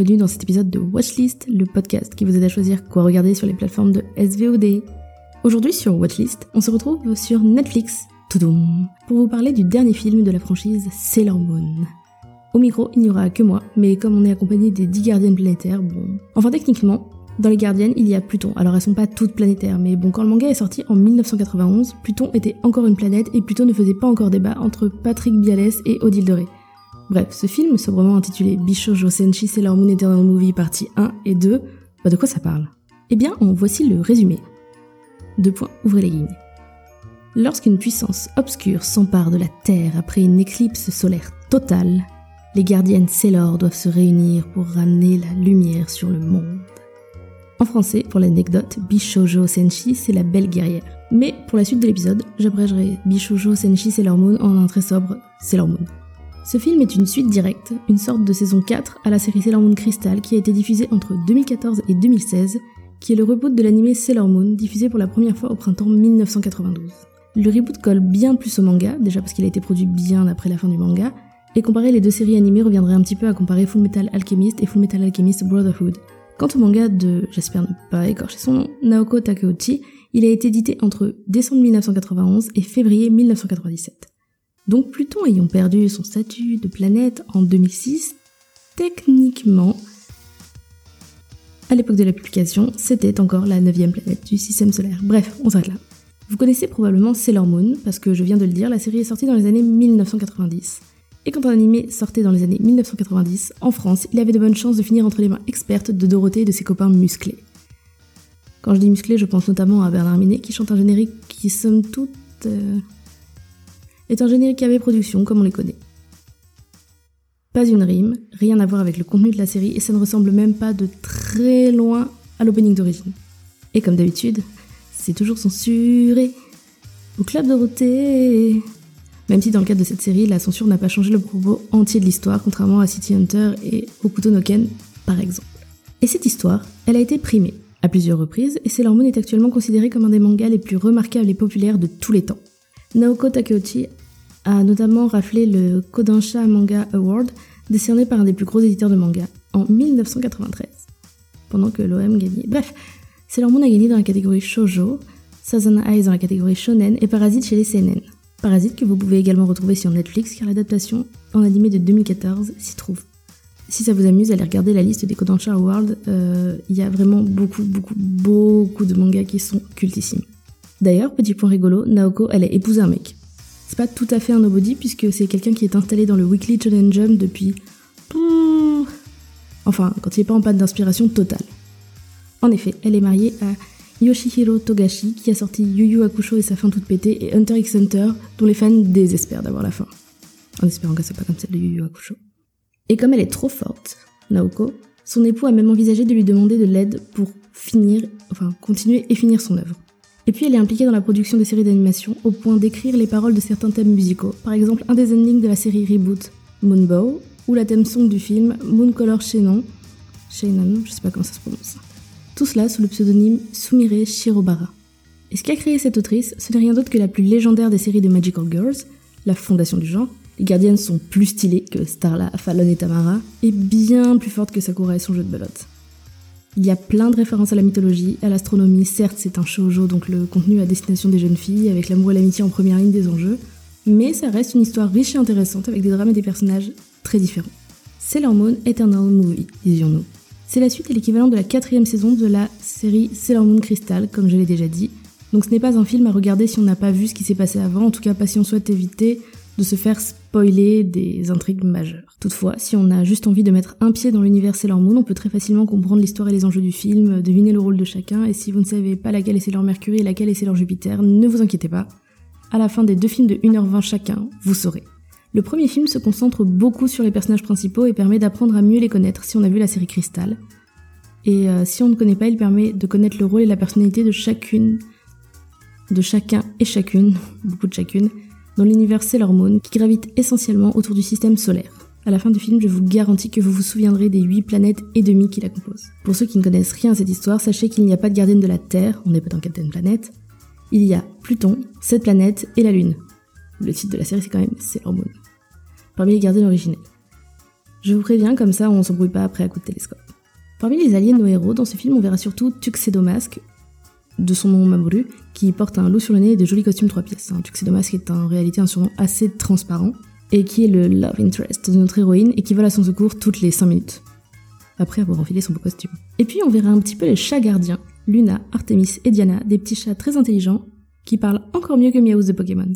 Bienvenue dans cet épisode de Watchlist, le podcast qui vous aide à choisir quoi regarder sur les plateformes de SVOD. Aujourd'hui sur Watchlist, on se retrouve sur Netflix, toudoum, pour vous parler du dernier film de la franchise Sailor Moon. Au micro, il n'y aura que moi, mais comme on est accompagné des 10 gardiennes planétaires, bon... Enfin techniquement, dans les gardiennes, il y a Pluton. Alors elles sont pas toutes planétaires, mais bon, quand le manga est sorti en 1991, Pluton était encore une planète et Pluton ne faisait pas encore débat entre Patrick Bialès et Odile Doré. Bref, ce film, sobrement intitulé Bishojo Senshi Sailor Moon Eternal Movie partie 1 et 2, bah de quoi ça parle? Eh bien, en voici le résumé. Deux points, ouvrez les guillemets. Lorsqu'une puissance obscure s'empare de la Terre après une éclipse solaire totale, les gardiennes Sailor doivent se réunir pour ramener la lumière sur le monde. En français, pour l'anecdote, Bishojo Senshi, c'est la belle guerrière. Mais pour la suite de l'épisode, j'abrégerai Bishojo Senshi Sailor Moon en un très sobre Sailor Moon. Ce film est une suite directe, une sorte de saison 4 à la série Sailor Moon Crystal qui a été diffusée entre 2014 et 2016, qui est le reboot de l'anime Sailor Moon diffusé pour la première fois au printemps 1992. Le reboot colle bien plus au manga, déjà parce qu'il a été produit bien après la fin du manga, et comparer les deux séries animées reviendrait un petit peu à comparer Full Metal Alchemist et Full Metal Alchemist Brotherhood. Quant au manga de, j'espère ne pas écorcher son nom, Naoko Takeuchi, il a été édité entre décembre 1991 et février 1997. Donc Pluton ayant perdu son statut de planète en 2006, techniquement, à l'époque de la publication, c'était encore la neuvième planète du système solaire. Bref, on s'arrête là. Vous connaissez probablement Sailor Moon, parce que je viens de le dire, la série est sortie dans les années 1990. Et quand un animé sortait dans les années 1990, en France, il avait de bonnes chances de finir entre les mains expertes de Dorothée et de ses copains musclés. Quand je dis musclés, je pense notamment à Bernard Minet qui chante un générique qui, somme toute, euh, est un générique AB Production comme on les connaît. Pas une rime, rien à voir avec le contenu de la série et ça ne ressemble même pas de très loin à l'opening d'origine. Et comme d'habitude, c'est toujours censuré. Au Club Dorothée même si dans le cadre de cette série, la censure n'a pas changé le propos entier de l'histoire, contrairement à City Hunter et Okuto no Ken, par exemple. Et cette histoire, elle a été primée à plusieurs reprises, et Sailor Moon est actuellement considéré comme un des mangas les plus remarquables et populaires de tous les temps. Naoko Takeuchi a notamment raflé le Kodansha Manga Award, décerné par un des plus gros éditeurs de manga, en 1993, pendant que l'OM gagnait. Bref, Sailor Moon a gagné dans la catégorie Shoujo, Sazana Eyes dans la catégorie Shonen et Parasite chez les CNN. Parasite que vous pouvez également retrouver sur Netflix car l'adaptation en animé de 2014 s'y trouve. Si ça vous amuse, allez regarder la liste des Kodansha Awards, euh, il y a vraiment beaucoup, beaucoup, beaucoup de mangas qui sont cultissimes. D'ailleurs, petit point rigolo, Naoko, elle a épousé un mec. C'est pas tout à fait un nobody puisque c'est quelqu'un qui est installé dans le Weekly Challenge Jump depuis... Enfin, quand il est pas en panne d'inspiration totale. En effet, elle est mariée à Yoshihiro Togashi qui a sorti Yu Yu Hakusho et sa fin toute pétée et Hunter x Hunter dont les fans désespèrent d'avoir la fin. En espérant que c'est pas comme celle de Yu Yu Hakusho. Et comme elle est trop forte, Naoko, son époux a même envisagé de lui demander de l'aide pour finir, enfin continuer et finir son œuvre. Et puis elle est impliquée dans la production des séries d'animation au point d'écrire les paroles de certains thèmes musicaux, par exemple un des endings de la série Reboot, Moonbow, ou la thème song du film Mooncolor Shannon, Shannon, je sais pas comment ça se prononce. Tout cela sous le pseudonyme Sumire Shirobara. Et ce qui a créé cette autrice, ce n'est rien d'autre que la plus légendaire des séries de Magical Girls, la fondation du genre. Les gardiennes sont plus stylées que Starla, Fallon et Tamara, et bien plus fortes que Sakura et son jeu de belote. Il y a plein de références à la mythologie, à l'astronomie, certes c'est un shoujo, donc le contenu à destination des jeunes filles, avec l'amour et l'amitié en première ligne des enjeux, mais ça reste une histoire riche et intéressante avec des drames et des personnages très différents. Sailor Moon Eternal Movie, disions-nous. C'est la suite et l'équivalent de la quatrième saison de la série Sailor Moon Crystal, comme je l'ai déjà dit. Donc ce n'est pas un film à regarder si on n'a pas vu ce qui s'est passé avant, en tout cas pas si on souhaite éviter de se faire spoiler des intrigues majeures. Toutefois, si on a juste envie de mettre un pied dans l'univers Sailor Moon, on peut très facilement comprendre l'histoire et les enjeux du film, deviner le rôle de chacun, et si vous ne savez pas laquelle est Sailor Mercury et laquelle est Sailor Jupiter, ne vous inquiétez pas. À la fin des deux films de 1h20 chacun, vous saurez. Le premier film se concentre beaucoup sur les personnages principaux et permet d'apprendre à mieux les connaître si on a vu la série Crystal. Et euh, si on ne connaît pas, il permet de connaître le rôle et la personnalité de chacune, de chacun et chacune, beaucoup de chacune, dans l'univers Sailor Moon qui gravite essentiellement autour du système solaire. À la fin du film, je vous garantis que vous vous souviendrez des 8 planètes et demi qui la composent. Pour ceux qui ne connaissent rien à cette histoire, sachez qu'il n'y a pas de gardienne de la Terre, on n'est pas dans Captain Planète. Il y a Pluton, cette planète et la Lune. Le titre de la série c'est quand même Sailor Moon parmi les gardiens originels. Je vous préviens, comme ça on s'embrouille pas après à coup de télescope. Parmi les de nos héros, dans ce film, on verra surtout Tuxedo Mask, de son nom Mamoru, qui porte un loup sur le nez et de jolis costumes trois pièces. Un Tuxedo Mask est en réalité un surnom assez transparent, et qui est le love interest de notre héroïne et qui vole à son secours toutes les 5 minutes, après avoir enfilé son beau costume. Et puis on verra un petit peu les chats gardiens, Luna, Artemis et Diana, des petits chats très intelligents, qui parlent encore mieux que Miaouz de Pokémon.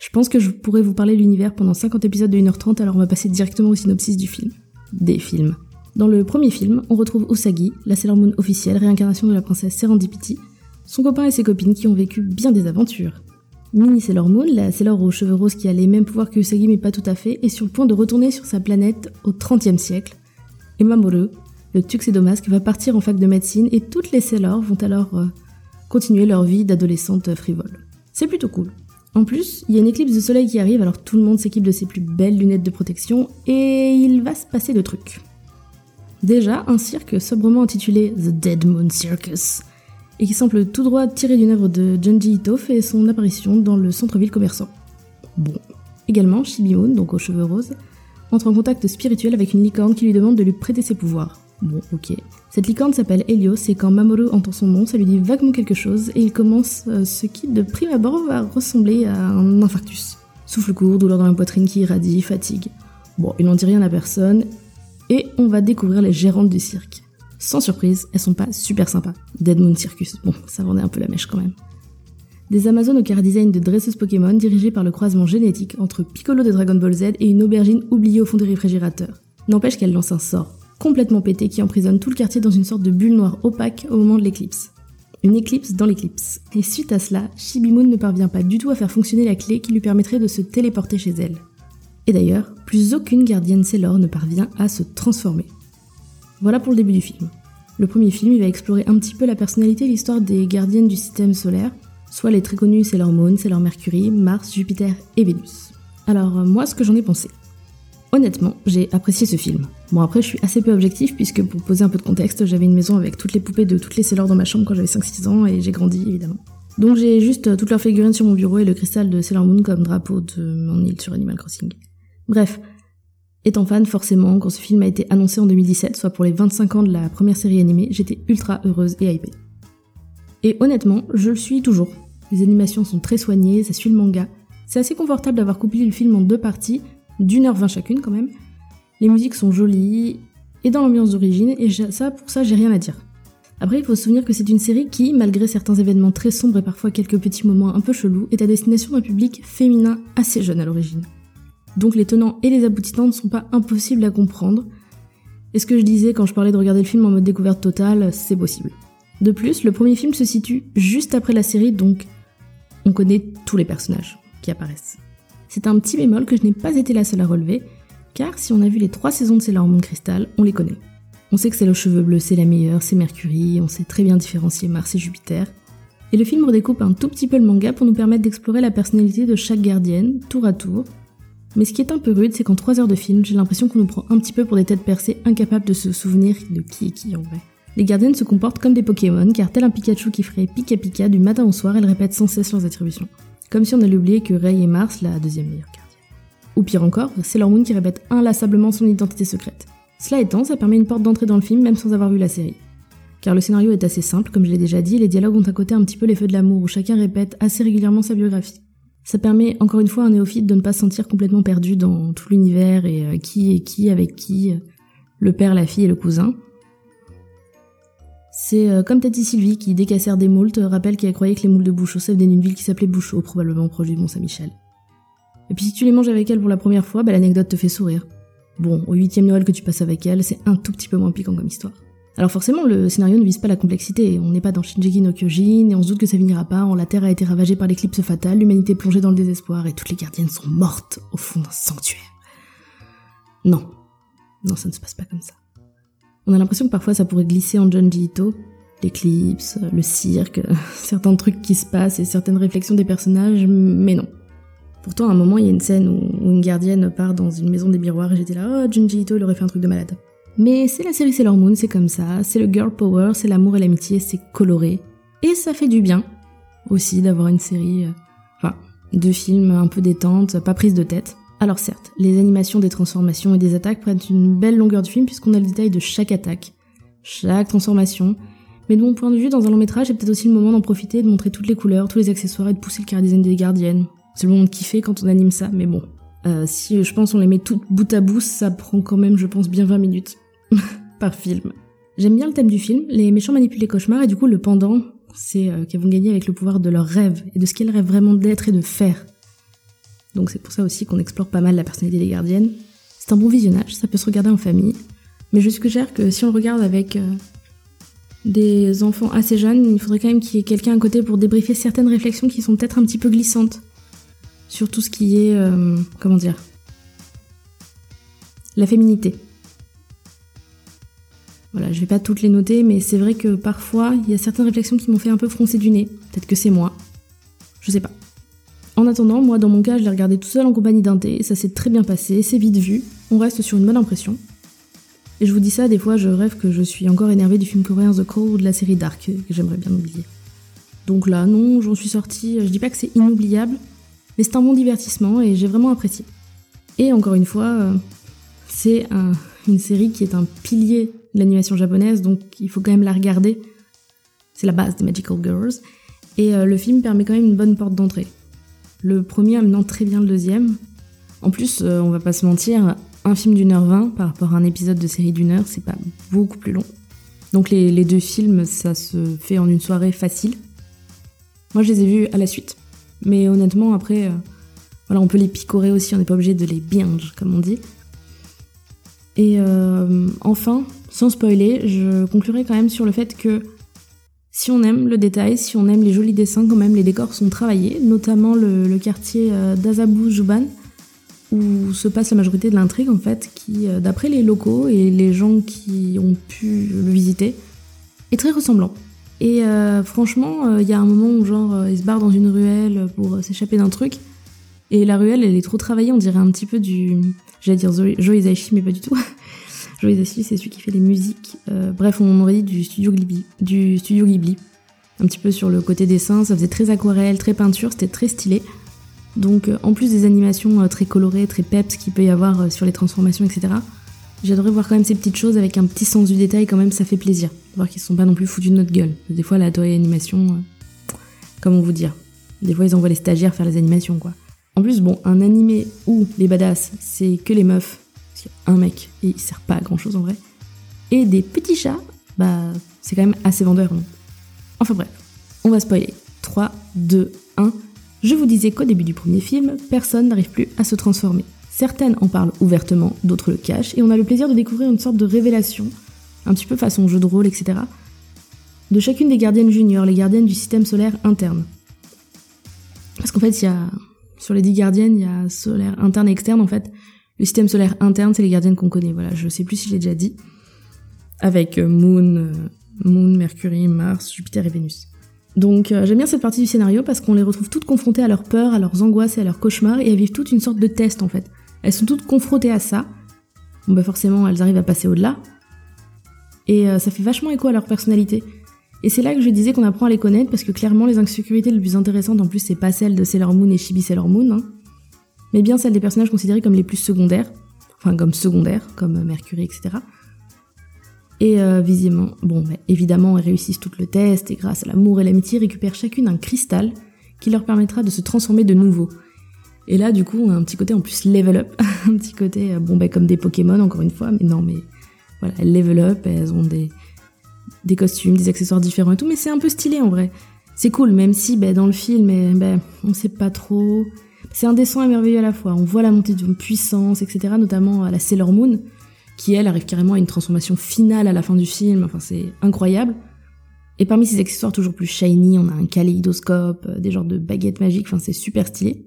Je pense que je pourrais vous parler de l'univers pendant 50 épisodes de 1h30, alors on va passer directement au synopsis du film. Des films. Dans le premier film, on retrouve Usagi, la Sailor Moon officielle, réincarnation de la princesse Serendipity, son copain et ses copines qui ont vécu bien des aventures. Mini Sailor Moon, la Sailor aux cheveux roses qui a les mêmes pouvoirs que Usagi mais pas tout à fait, est sur le point de retourner sur sa planète au XXe siècle. Et Mamoru, le Tuxedo Mask, va partir en fac de médecine et toutes les Sailors vont alors euh, continuer leur vie d'adolescente frivole. C'est plutôt cool. En plus, il y a une éclipse de soleil qui arrive, alors tout le monde s'équipe de ses plus belles lunettes de protection, et il va se passer de trucs. Déjà, un cirque sobrement intitulé The Dead Moon Circus, et qui semble tout droit tiré d'une œuvre de Junji Ito, fait son apparition dans le centre-ville commerçant. Bon. Également, Moon, donc aux cheveux roses, entre en contact spirituel avec une licorne qui lui demande de lui prêter ses pouvoirs. Bon, ok. Cette licorne s'appelle Helios et quand Mamoru entend son nom, ça lui dit vaguement quelque chose et il commence euh, ce qui de prime abord va ressembler à un infarctus. Souffle court, douleur dans la poitrine qui irradie, fatigue. Bon, il n'en dit rien à personne et on va découvrir les gérantes du cirque. Sans surprise, elles sont pas super sympas. Dead Moon Circus, bon, ça vendait un peu la mèche quand même. Des Amazones au car design de dresseuses Pokémon dirigées par le croisement génétique entre Piccolo de Dragon Ball Z et une aubergine oubliée au fond des réfrigérateurs. N'empêche qu'elle lance un sort, complètement pété qui emprisonne tout le quartier dans une sorte de bulle noire opaque au moment de l'éclipse. Une éclipse dans l'éclipse. Et suite à cela, Shibimoon ne parvient pas du tout à faire fonctionner la clé qui lui permettrait de se téléporter chez elle. Et d'ailleurs, plus aucune gardienne Sailor ne parvient à se transformer. Voilà pour le début du film. Le premier film, il va explorer un petit peu la personnalité et l'histoire des gardiennes du système solaire, soit les très connus Sailor Moon, Sailor Mercury, Mars, Jupiter et Vénus. Alors euh, moi, ce que j'en ai pensé. Honnêtement, j'ai apprécié ce film. Bon après, je suis assez peu objectif puisque pour poser un peu de contexte, j'avais une maison avec toutes les poupées de toutes les Sailor dans ma chambre quand j'avais 5-6 ans et j'ai grandi évidemment. Donc j'ai juste euh, toutes leurs figurines sur mon bureau et le cristal de Sailor Moon comme drapeau de mon île sur Animal Crossing. Bref, étant fan forcément, quand ce film a été annoncé en 2017, soit pour les 25 ans de la première série animée, j'étais ultra heureuse et hypée. Et honnêtement, je le suis toujours. Les animations sont très soignées, ça suit le manga. C'est assez confortable d'avoir couplé le film en deux parties, d'une heure vingt chacune quand même. Les musiques sont jolies et dans l'ambiance d'origine, et ça, pour ça, j'ai rien à dire. Après, il faut se souvenir que c'est une série qui, malgré certains événements très sombres et parfois quelques petits moments un peu chelous, est à destination d'un public féminin assez jeune à l'origine. Donc les tenants et les aboutissants ne sont pas impossibles à comprendre. Et ce que je disais quand je parlais de regarder le film en mode découverte totale, c'est possible. De plus, le premier film se situe juste après la série, donc on connaît tous les personnages qui apparaissent. C'est un petit bémol que je n'ai pas été la seule à relever, car si on a vu les trois saisons de Sailor Moon Crystal, on les connaît. On sait que c'est le cheveu bleu, c'est la meilleure, c'est Mercury, on sait très bien différencier Mars et Jupiter. Et le film redécoupe un tout petit peu le manga pour nous permettre d'explorer la personnalité de chaque gardienne, tour à tour. Mais ce qui est un peu rude, c'est qu'en 3 heures de film, j'ai l'impression qu'on nous prend un petit peu pour des têtes percées incapables de se souvenir de qui est qui en vrai. Les gardiennes se comportent comme des Pokémon, car tel un Pikachu qui ferait Pika Pika du matin au soir, elles répètent sans cesse leurs attributions. Comme si on allait oublier que Ray est Mars, la deuxième meilleure gardienne. Ou pire encore, c'est Moon qui répète inlassablement son identité secrète. Cela étant, ça permet une porte d'entrée dans le film même sans avoir vu la série. Car le scénario est assez simple, comme je l'ai déjà dit, les dialogues ont à côté un petit peu les feux de l'amour, où chacun répète assez régulièrement sa biographie. Ça permet encore une fois à un néophyte de ne pas se sentir complètement perdu dans tout l'univers et euh, qui est qui avec qui, euh, le père, la fille et le cousin. C'est euh, comme Tati Sylvie qui, dès qu'elle sert des moules, rappelle qu'elle croyait que les moules de Bouchot venaient d'une ville qui s'appelait Bouchot, probablement proche du Mont Saint-Michel. Et puis si tu les manges avec elle pour la première fois, bah, l'anecdote te fait sourire. Bon, au huitième Noël que tu passes avec elle, c'est un tout petit peu moins piquant comme histoire. Alors forcément, le scénario ne vise pas la complexité, on n'est pas dans Shinjeki no Kyojin, et on se doute que ça finira pas, la Terre a été ravagée par l'éclipse fatale, l'humanité plongée dans le désespoir, et toutes les gardiennes sont mortes au fond d'un sanctuaire. Non. Non, ça ne se passe pas comme ça. On a l'impression que parfois ça pourrait glisser en Junji Ito, l'éclipse, le cirque, certains trucs qui se passent et certaines réflexions des personnages, mais non. Pourtant, à un moment, il y a une scène où, une gardienne part dans une maison des miroirs et j'étais là, oh, Junji Ito, il aurait fait un truc de malade. Mais c'est la série Sailor Moon, c'est comme ça, c'est le girl power, c'est l'amour et l'amitié, c'est coloré. Et ça fait du bien aussi d'avoir une série, euh, enfin, deux films un peu détente, pas prise de tête. Alors certes, les animations des transformations et des attaques prennent une belle longueur du film puisqu'on a le détail de chaque attaque, chaque transformation, mais de mon point de vue, dans un long métrage, c'est peut-être aussi le moment d'en profiter, de montrer toutes les couleurs, tous les accessoires et de pousser le design des gardiennes. C'est le moment de kiffer quand on anime ça, mais bon. Euh, si je pense on les met toutes bout à bout, ça prend quand même, je pense, bien 20 minutes. Par film. J'aime bien le thème du film, les méchants manipulent les cauchemars, et du coup, le pendant, c'est euh, qu'elles vont gagner avec le pouvoir de leurs rêves, et de ce qu'elles rêvent vraiment d'être et de faire. Donc c'est pour ça aussi qu'on explore pas mal la personnalité des gardiennes. C'est un bon visionnage, ça peut se regarder en famille. Mais je suggère que si on regarde avec euh, des enfants assez jeunes, il faudrait quand même qu'il y ait quelqu'un à côté pour débriefer certaines réflexions qui sont peut-être un petit peu glissantes sur tout ce qui est, euh, comment dire, la féminité. Voilà, je vais pas toutes les noter, mais c'est vrai que parfois, il y a certaines réflexions qui m'ont fait un peu froncer du nez. Peut-être que c'est moi. Je sais pas. En attendant, moi, dans mon cas, je l'ai regardé tout seul en compagnie d'un thé, ça s'est très bien passé, c'est vite vu, on reste sur une bonne impression. Et je vous dis ça, des fois je rêve que je suis encore énervée du film coréen The Call ou de la série Dark, que j'aimerais bien oublier. Donc là, non, j'en suis sortie, je dis pas que c'est inoubliable, mais c'est un bon divertissement et j'ai vraiment apprécié. Et encore une fois, euh, c'est une série qui est un pilier l'animation japonaise, donc il faut quand même la regarder. C'est la base des Magical Girls. Et euh, le film permet quand même une bonne porte d'entrée. Le premier amenant très bien le deuxième. En plus, euh, on va pas se mentir, un film d'une heure vingt par rapport à un épisode de série d'une heure, c'est pas beaucoup plus long. Donc les, deux films, ça se fait en une soirée facile. Moi, je les ai vus à la suite. Mais honnêtement, après, euh, voilà, on peut les picorer aussi, on n'est pas obligé de les binge, comme on dit. Et euh, enfin, sans spoiler, je conclurai quand même sur le fait que si on aime le détail, si on aime les jolis dessins, quand même, les décors sont travaillés, notamment le, quartier euh, d'Azabu Juban, où se passe la majorité de l'intrigue en fait, qui, euh, d'après les locaux et les gens qui ont pu le visiter, est très ressemblant. Et franchement, il y a un moment où genre il se barre dans une ruelle pour s'échapper d'un truc, et la ruelle elle est trop travaillée, on dirait un petit peu du, j'allais dire Joe Hisaishi mais pas du tout. Joe Hisaishi c'est celui qui fait les musiques. bref, on aurait dit du studio Ghibli, du studio Ghibli. Un petit peu sur le côté dessin, ça faisait très aquarelle, très peinture, c'était très stylé. Donc euh, en plus des animations euh, très colorées, très peps qu'il peut y avoir euh, sur les transformations, etc., j'adorais voir quand même ces petites choses avec un petit sens du détail, quand même ça fait plaisir. Voir qu'ils sont pas non plus foutus de notre gueule. Des fois la toile animation, comment vous dire? Des fois ils envoient les stagiaires faire les animations quoi. En plus bon, un animé où les badass c'est que les meufs, parce qu'il y a un mec et il sert pas à grand chose en vrai, et des petits chats, bah c'est quand même assez vendeur non Enfin bref, on va spoiler. 3, 2, 1... Je vous disais qu'au début du premier film, personne n'arrive plus à se transformer. Certaines en parlent ouvertement, d'autres le cachent, et on a le plaisir de découvrir une sorte de révélation, un petit peu façon jeu de rôle, etc., de chacune des gardiennes juniors, les gardiennes du système solaire interne. Parce qu'en fait, il y a, sur les dix gardiennes, il y a solaire interne et externe, en fait. Le système solaire interne, c'est les gardiennes qu'on connaît, voilà, je sais plus si je l'ai déjà dit. Avec euh, Moon, euh, Moon, Mercury, Mars, Jupiter et Vénus. Donc euh, j'aime bien cette partie du scénario parce qu'on les retrouve toutes confrontées à leurs peurs, à leurs angoisses et à leurs cauchemars et elles vivent toute une sorte de test en fait. Elles sont toutes confrontées à ça. Bon bah forcément elles arrivent à passer au-delà. Et ça fait vachement écho à leur personnalité. Et c'est là que je disais qu'on apprend à les connaître parce que clairement les insécurités les plus intéressantes en plus c'est pas celles de Sailor Moon et Chibi Sailor Moon, hein, mais bien celles des personnages considérés comme les plus secondaires, enfin comme secondaires, comme Mercury, etc. Et euh, visiblement, bon, évidemment, elles réussissent tout le test et grâce à l'amour et l'amitié, récupèrent chacune un cristal qui leur permettra de se transformer de nouveau. Et là, du coup, on a un petit côté en plus level up, un petit côté, euh, bon, bah, comme des Pokémon, encore une fois, mais non, mais voilà, elles level up, elles ont des, des costumes, des accessoires différents et tout, mais c'est un peu stylé en vrai. C'est cool, même si bah, dans le film, eh, bah, on sait pas trop. C'est indécent et merveilleux à la fois. On voit la montée de puissance, etc., notamment à la Sailor Moon, qui elle arrive carrément à une transformation finale à la fin du film, enfin c'est incroyable. Et parmi ces accessoires toujours plus shiny, on a un kaléidoscope, euh, des genres de baguettes magiques, enfin c'est super stylé.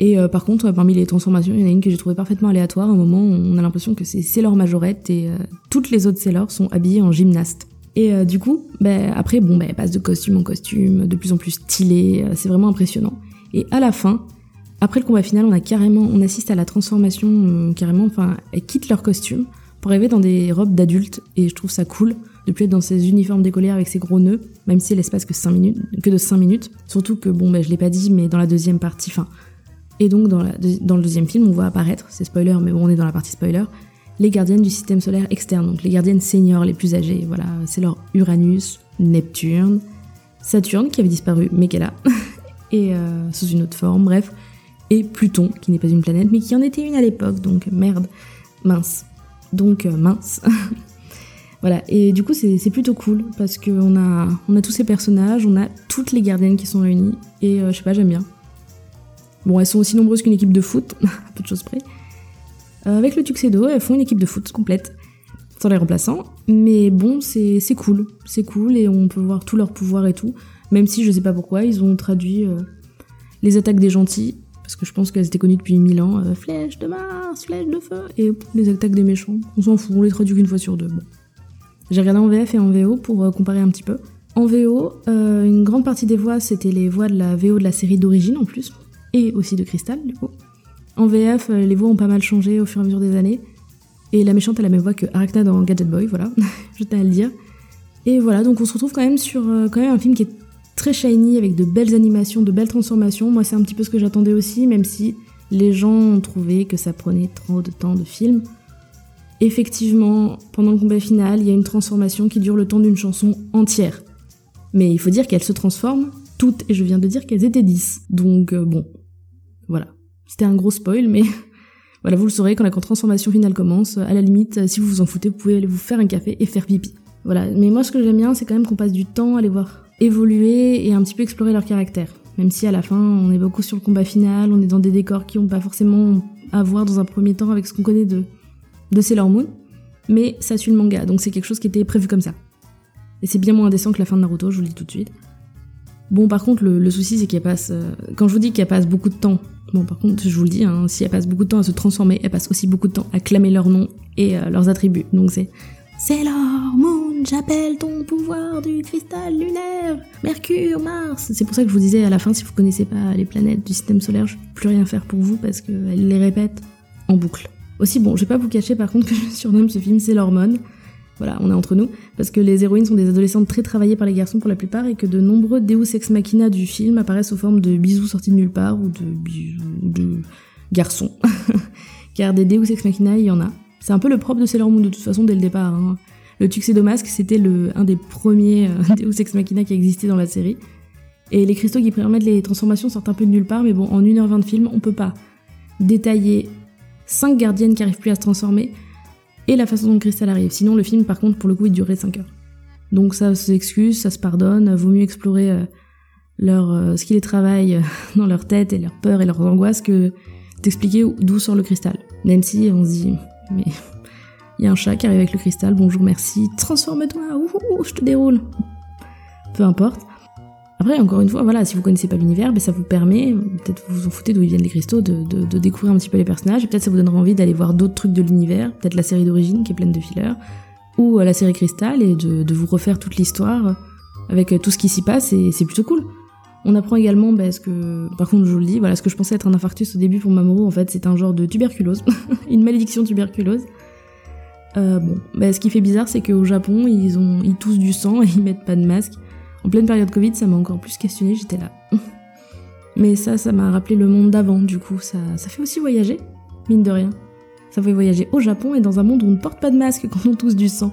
Et euh, par contre, parmi les transformations, il y en a une que j'ai trouvée parfaitement aléatoire. À un moment, on a l'impression que c'est Sailor Majorette et euh, toutes les autres Sailor sont habillées en gymnaste. Et du coup, bah, après, bon, bah, elle passe de costume en costume, de plus en plus stylé, c'est vraiment impressionnant. Et à la fin, après le combat final, on assiste à la transformation euh, carrément. Enfin, elles quittent leur costume pour arriver dans des robes d'adultes et je trouve ça cool de plus être dans ces uniformes décollés avec ces gros nœuds, même si l'espace que 5 minutes, que de 5 minutes. Surtout que bon, ben je l'ai pas dit, mais dans la deuxième partie, enfin, Et donc dans, le deuxième film, on voit apparaître, c'est spoiler, mais bon, on est dans la partie spoiler, les gardiennes du système solaire externe, donc les gardiennes seniors, les plus âgées. Voilà, c'est leur Uranus, Neptune, Saturne qui avait disparu, mais qu'elle a, et euh, sous une autre forme, bref, et Pluton qui n'est pas une planète, mais qui en était une à l'époque, donc merde, mince. Donc euh, mince. voilà, et du coup c'est plutôt cool parce qu'on a, on a tous ces personnages, on a toutes les gardiennes qui sont réunies, et euh, je sais pas, j'aime bien. Bon, elles sont aussi nombreuses qu'une équipe de foot, à peu de choses près. Euh, avec le Tuxedo, elles font une équipe de foot complète, sans les remplaçants. Mais bon, c'est cool. C'est cool et on peut voir tous leurs pouvoirs et tout. Même si je sais pas pourquoi, ils ont traduit euh, les attaques des gentils. Parce que je pense qu'elles étaient connues depuis mille ans. Euh, flèche de Mars, flèche de feu. Et les attaques des méchants. On s'en fout, on les traduit qu'une fois sur deux. Bon. J'ai regardé en VF et en VO pour comparer un petit peu. En VO, une grande partie des voix, c'était les voix de la VO de la série d'origine en plus. Et aussi de Crystal, du coup. En VF, euh, les voix ont pas mal changé au fur et à mesure des années. Et la méchante a la même voix que Arachna dans Gadget Boy, voilà, je à le dire. Et voilà, donc on se retrouve quand même sur euh, quand même un film qui est très shiny, avec de belles animations, de belles transformations. Moi, c'est un petit peu ce que j'attendais aussi, même si les gens ont trouvé que ça prenait trop de temps de film. Effectivement, pendant le combat final, il y a une transformation qui dure le temps d'une chanson entière. Mais il faut dire qu'elles se transforment toutes, et je viens de dire qu'elles étaient 10. Donc euh, bon, voilà. C'était un gros spoil, mais voilà, vous le saurez quand la transformation finale commence. À la limite, si vous vous en foutez, vous pouvez aller vous faire un café et faire pipi. Voilà, mais moi ce que j'aime bien, c'est quand même qu'on passe du temps à les voir évoluer et un petit peu explorer leur caractère. Même si à la fin, on est beaucoup sur le combat final, on est dans des décors qui n'ont pas forcément à voir dans un premier temps avec ce qu'on connaît de, de Sailor Moon. Mais ça suit le manga, donc c'est quelque chose qui était prévu comme ça. Et c'est bien moins indécent que la fin de Naruto, je vous le dis tout de suite. Bon, par contre, le, souci, c'est qu'elle passe. Quand je vous dis qu'elle passe beaucoup de temps Bon, par contre, je vous le dis, hein, si elles passent beaucoup de temps à se transformer, elles passent aussi beaucoup de temps à clamer leur nom et euh, leurs attributs. Donc c'est Sailor Moon, j'appelle ton pouvoir du cristal lunaire, Mercure, Mars. C'est pour ça que je vous disais à la fin, si vous connaissez pas les planètes du système solaire, je peux plus rien faire pour vous parce qu'elle les répète en boucle. Aussi, bon, je vais pas vous cacher par contre que je surnomme ce film Sailor Moon voilà, on est entre nous, parce que les héroïnes sont des adolescentes très travaillées par les garçons pour la plupart et que de nombreux Deus Ex Machina du film apparaissent sous forme de bisous sortis de nulle part ou de bisous de garçons. Car des Deus Ex Machina, il y en a. C'est un peu le propre de Sailor Moon de toute façon dès le départ. Hein. Le Tuxedo Mask, c'était un des premiers euh, Deus Ex Machina qui existait dans la série. Et les cristaux qui permettent les transformations sortent un peu de nulle part, mais bon, en 1h20 de film, on peut pas détailler 5 gardiennes qui arrivent plus à se transformer, et la façon dont le cristal arrive. Sinon, le film, par contre, pour le coup, il durerait 5 heures. Donc ça s'excuse, ça se pardonne, vaut mieux explorer euh, leur, euh, ce qui les travaille euh, dans leur tête et leurs peurs et leurs angoisses que d'expliquer d'où sort le cristal. Nancy, on se dit, mais il y a un chat qui arrive avec le cristal, bonjour, merci, transforme-toi, je te déroule. Peu importe. Après, encore une fois, voilà, si vous connaissez pas l'univers, ben, ça vous permet, peut-être vous vous en foutez d'où viennent les cristaux, de, de, découvrir un petit peu les personnages, et peut-être ça vous donnera envie d'aller voir d'autres trucs de l'univers, peut-être la série d'origine qui est pleine de fillers, ou euh, la série Cristal, et de, de vous refaire toute l'histoire avec euh, tout ce qui s'y passe, et c'est plutôt cool. On apprend également, ben, ce que, par contre, je vous le dis, voilà, ce que je pensais être un infarctus au début pour Mamoru, en fait, c'est un genre de tuberculose, une malédiction tuberculose. Euh, bon, ben, ce qui fait bizarre, c'est qu'au Japon, ils ont, ils toussent du sang et ils mettent pas de masque. En pleine période Covid, ça m'a encore plus questionné, j'étais là. Mais ça, ça m'a rappelé le monde d'avant, du coup, ça, ça fait aussi voyager, mine de rien. Ça fait voyager au Japon et dans un monde où on ne porte pas de masque quand on tousse du sang.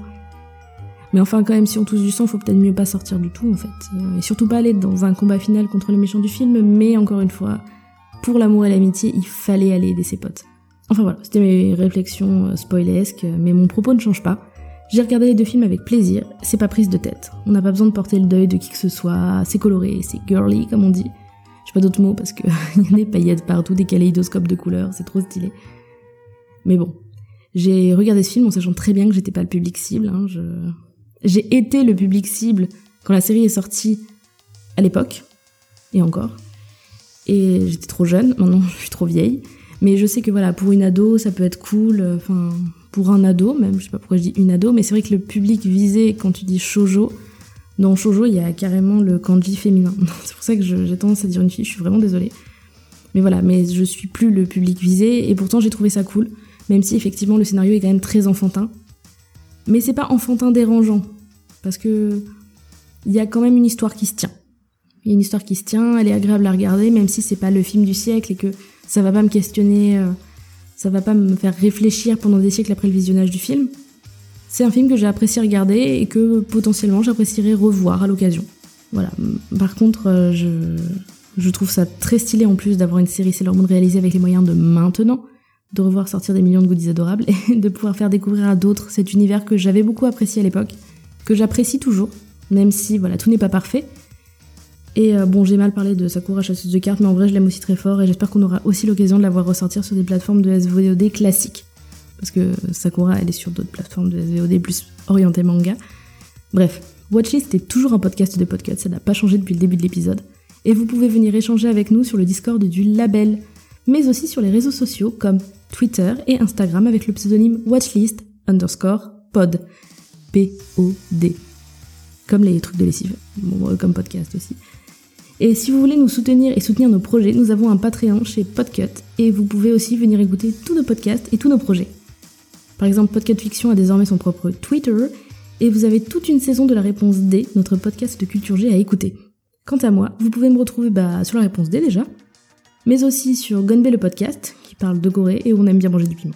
Mais enfin, quand même, si on tousse du sang, faut peut-être mieux pas sortir du tout, en fait. Euh, et surtout pas aller dans un combat final contre les méchants du film, mais encore une fois, pour l'amour et l'amitié, il fallait aller aider ses potes. Enfin voilà, c'était mes réflexions euh, spoilesques, mais mon propos ne change pas. J'ai regardé les deux films avec plaisir, c'est pas prise de tête. On n'a pas besoin de porter le deuil de qui que ce soit, c'est coloré, c'est girly comme on dit. J'ai pas d'autres mots parce que y a des paillettes partout, des kaléidoscopes de couleurs, c'est trop stylé. Mais bon, j'ai regardé ce film en sachant très bien que j'étais pas le public cible. Hein, je... J'ai été le public cible quand la série est sortie à l'époque, et encore. Et j'étais trop jeune, maintenant je suis trop vieille. Mais je sais que voilà, pour une ado, ça peut être cool. Enfin, pour un ado même, je sais pas pourquoi je dis une ado, mais c'est vrai que le public visé quand tu dis shoujo, dans shoujo il y a carrément le kanji féminin. c'est pour ça que j'ai tendance à dire une fille, je suis vraiment désolée. Mais voilà, mais je suis plus le public visé et pourtant j'ai trouvé ça cool, même si effectivement le scénario est quand même très enfantin. Mais c'est pas enfantin dérangeant, parce que il y a quand même une histoire qui se tient. Il y a une histoire qui se tient, elle est agréable à regarder, même si c'est pas le film du siècle et que ça va pas me questionner, euh, ça va pas me faire réfléchir pendant des siècles après le visionnage du film. C'est un film que j'ai apprécié regarder et que potentiellement j'apprécierais revoir à l'occasion. Voilà. Par contre, euh, je, trouve ça très stylé en plus d'avoir une série Sailor Moon réalisée avec les moyens de maintenant, de revoir sortir des millions de goodies adorables et de pouvoir faire découvrir à d'autres cet univers que j'avais beaucoup apprécié à l'époque, que j'apprécie toujours, même si voilà tout n'est pas parfait. Et euh, bon, j'ai mal parlé de Sakura chasseuse de cartes, mais en vrai je l'aime aussi très fort et j'espère qu'on aura aussi l'occasion de la voir ressortir sur des plateformes de SVOD classiques. Parce que Sakura, elle est sur d'autres plateformes de SVOD plus orientées manga. Bref, Watchlist est toujours un podcast de podcast, ça n'a pas changé depuis le début de l'épisode. Et vous pouvez venir échanger avec nous sur le Discord du label, mais aussi sur les réseaux sociaux comme Twitter et Instagram avec le pseudonyme Watchlist underscore pod. P-O-D. Comme les trucs de lessive, bon, comme podcast aussi. Et si vous voulez nous soutenir et soutenir nos projets, nous avons un Patreon chez Podcut et vous pouvez aussi venir écouter tous nos podcasts et tous nos projets. Par exemple, Podcut Fiction a désormais son propre Twitter et vous avez toute une saison de la réponse D, notre podcast de culture G à écouter. Quant à moi, vous pouvez me retrouver bah, sur la réponse D déjà, mais aussi sur Gonbe le podcast, qui parle de Gorée et où on aime bien manger du piment.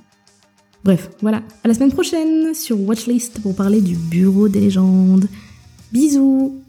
Bref, voilà, à la semaine prochaine sur Watchlist pour parler du Bureau des légendes. Bisous